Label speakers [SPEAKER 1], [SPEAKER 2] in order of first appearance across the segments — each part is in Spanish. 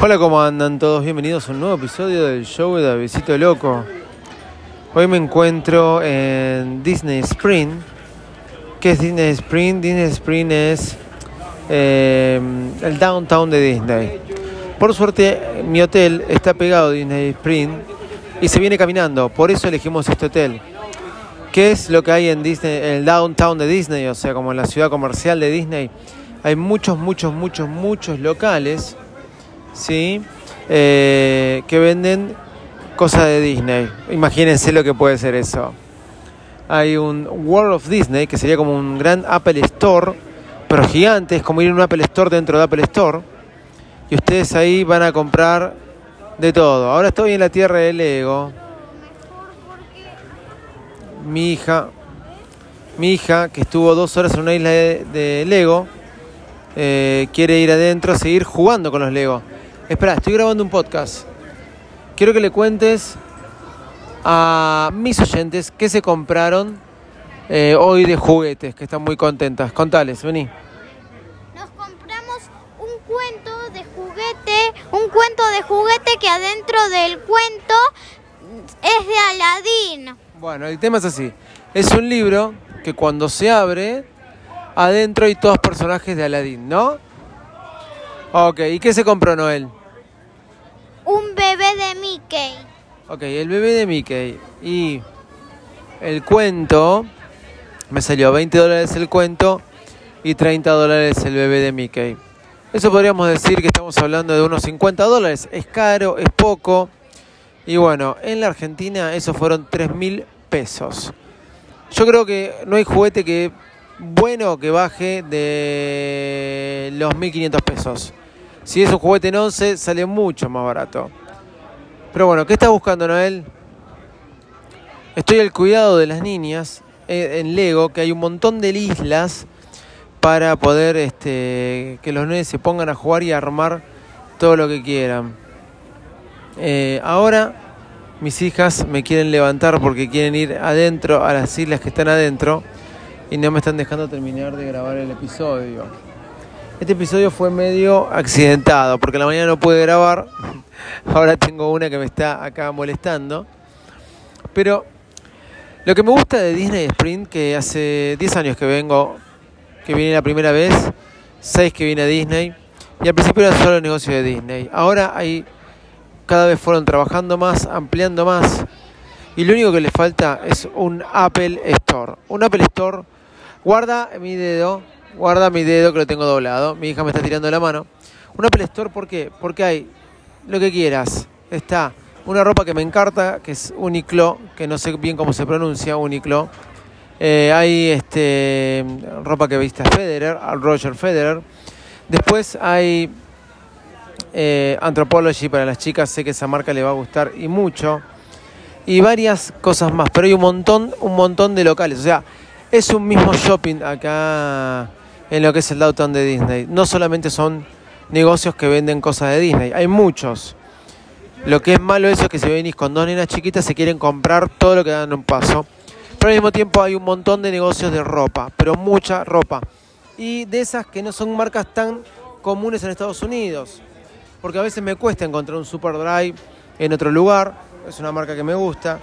[SPEAKER 1] Hola, ¿cómo andan todos? Bienvenidos a un nuevo episodio del show de Davidito Loco. Hoy me encuentro en Disney Spring. ¿Qué es Disney Spring? Disney Spring es eh, el downtown de Disney. Por suerte, mi hotel está pegado a Disney Spring y se viene caminando. Por eso elegimos este hotel. ¿Qué es lo que hay en Disney, el downtown de Disney? O sea, como en la ciudad comercial de Disney. Hay muchos, muchos, muchos, muchos locales ¿sí? Eh, que venden cosas de Disney. Imagínense lo que puede ser eso. Hay un World of Disney, que sería como un gran Apple Store, pero gigante, es como ir a un Apple Store dentro de Apple Store. Y ustedes ahí van a comprar de todo. Ahora estoy en la tierra de Lego. Mi hija, mi hija, que estuvo dos horas en una isla de, Lego, eh, quiere ir adentro a seguir jugando con los Lego. Espera, estoy grabando un podcast. Quiero que le cuentes a mis oyentes qué se compraron eh, hoy de juguetes, que están muy contentas. Contales, vení.
[SPEAKER 2] Nos compramos un cuento de juguete, un cuento de juguete que adentro del cuento es de Aladín.
[SPEAKER 1] Bueno, el tema es así. Es un libro que cuando se abre, adentro hay todos personajes de Aladín, ¿no? Ok, ¿y qué se compró Noel?
[SPEAKER 2] Un bebé de Mickey.
[SPEAKER 1] Ok, el bebé de Mickey. Y el cuento, me salió 20 dólares el cuento y 30 dólares el bebé de Mickey. Eso podríamos decir que estamos hablando de unos 50 dólares. Es caro, es poco. Y bueno, en la Argentina eso fueron 3 mil pesos. Yo creo que no hay juguete que bueno que baje de los 1500 pesos. Si es un juguete en 11, sale mucho más barato. Pero bueno, ¿qué estás buscando, Noel? Estoy al cuidado de las niñas eh, en Lego, que hay un montón de islas para poder este, que los nenes se pongan a jugar y a armar todo lo que quieran. Eh, ahora mis hijas me quieren levantar porque quieren ir adentro a las islas que están adentro y no me están dejando terminar de grabar el episodio. Este episodio fue medio accidentado porque la mañana no pude grabar. Ahora tengo una que me está acá molestando. Pero lo que me gusta de Disney Sprint, que hace 10 años que vengo, que vine la primera vez, 6 que vine a Disney, y al principio era solo el negocio de Disney. Ahora hay, cada vez fueron trabajando más, ampliando más, y lo único que le falta es un Apple Store. Un Apple Store, guarda mi dedo, guarda mi dedo que lo tengo doblado. Mi hija me está tirando la mano. Un Apple Store, ¿por qué? Porque hay lo que quieras. Está una ropa que me encanta, que es Uniqlo, que no sé bien cómo se pronuncia, Uniqlo. Eh, hay este, ropa que viste a Federer, a Roger Federer. Después hay eh, Anthropology para las chicas, sé que esa marca le va a gustar y mucho. Y varias cosas más, pero hay un montón, un montón de locales. O sea, es un mismo shopping acá en lo que es el downtown de Disney. No solamente son negocios que venden cosas de Disney, hay muchos. Lo que es malo eso es que si venís con dos nenas chiquitas se quieren comprar todo lo que dan un paso. Pero al mismo tiempo hay un montón de negocios de ropa, pero mucha ropa. Y de esas que no son marcas tan comunes en Estados Unidos. Porque a veces me cuesta encontrar un Super Drive en otro lugar. Es una marca que me gusta.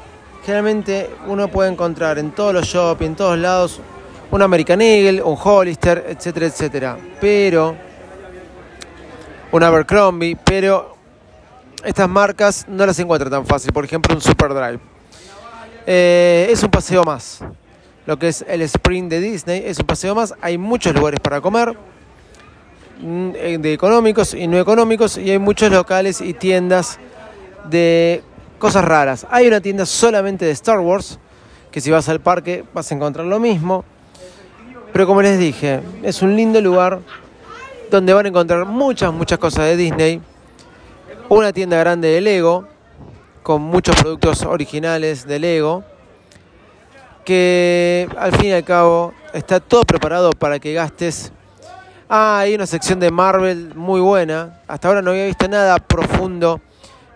[SPEAKER 1] Generalmente uno puede encontrar en todos los shopping, en todos lados, un American Eagle, un Hollister, etcétera, etcétera. Pero, un Abercrombie, pero estas marcas no las encuentro tan fácil. Por ejemplo, un Superdrive. Eh, es un paseo más. Lo que es el Spring de Disney es un paseo más. Hay muchos lugares para comer, mm, eh, de económicos y no económicos, y hay muchos locales y tiendas de cosas raras. Hay una tienda solamente de Star Wars, que si vas al parque vas a encontrar lo mismo. Pero como les dije, es un lindo lugar donde van a encontrar muchas, muchas cosas de Disney. Una tienda grande de Lego, con muchos productos originales de Lego, que al fin y al cabo está todo preparado para que gastes. Ah, hay una sección de Marvel muy buena. Hasta ahora no había visto nada profundo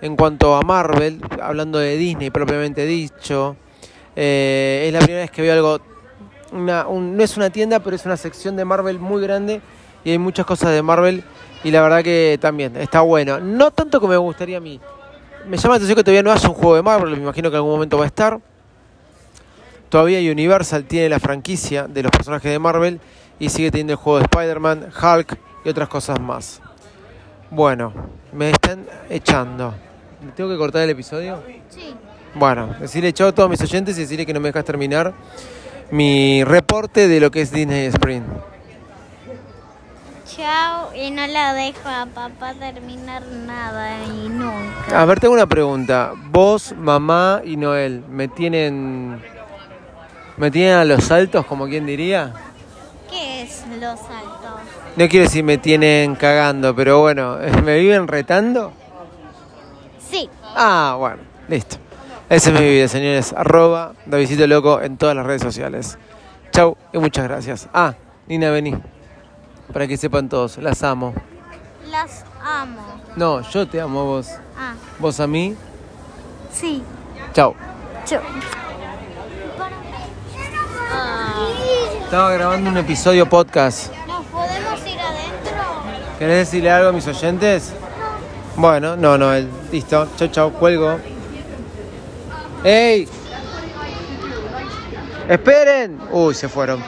[SPEAKER 1] en cuanto a Marvel, hablando de Disney propiamente dicho. Eh, es la primera vez que veo algo no es una tienda, pero es una sección de Marvel muy grande y hay muchas cosas de Marvel Y la verdad que también está bueno. No tanto como me gustaría a mí. Me llama la atención que todavía no haya un juego de Marvel, me imagino que en algún momento va a estar. Todavía Universal tiene la franquicia de los personajes de Marvel y sigue teniendo el juego de Spider-Man, Hulk y otras cosas más. Bueno, me están echando. ¿Tengo que cortar el episodio?
[SPEAKER 2] Sí.
[SPEAKER 1] Bueno, decirle chao a todos mis oyentes y decirle que no me dejas terminar mi reporte de lo que es Disney Spring.
[SPEAKER 2] Chao. Y no la dejo a papá terminar nada y nunca.
[SPEAKER 1] A ver, tengo una pregunta. Vos, mamá y Noel, ¿me tienen. ¿Me tienen a los saltos, como quien diría?
[SPEAKER 2] ¿Qué es los saltos?
[SPEAKER 1] No quiero decir me tienen cagando, pero bueno, ¿me viven retando?
[SPEAKER 2] Sí.
[SPEAKER 1] Ah, bueno, listo. Ese es mi vida, señores. Arroba Davidito Loco en todas las redes sociales. Chau y muchas gracias. Ah, Nina, vení. Para que sepan todos, las amo.
[SPEAKER 2] Las amo.
[SPEAKER 1] No, yo te amo a vos.
[SPEAKER 2] Ah,
[SPEAKER 1] Vos a mí.
[SPEAKER 2] sí.
[SPEAKER 1] Chau.
[SPEAKER 2] Chao. Ah,
[SPEAKER 1] Estaba grabando un episodio podcast.
[SPEAKER 2] ¿Nos podemos ir adentro?
[SPEAKER 1] ¿Querés decirle algo a mis oyentes? Bueno, no, no, listo. Chau, chau, cuelgo. ¡Ey! ¡Esperen! Uy, se fueron.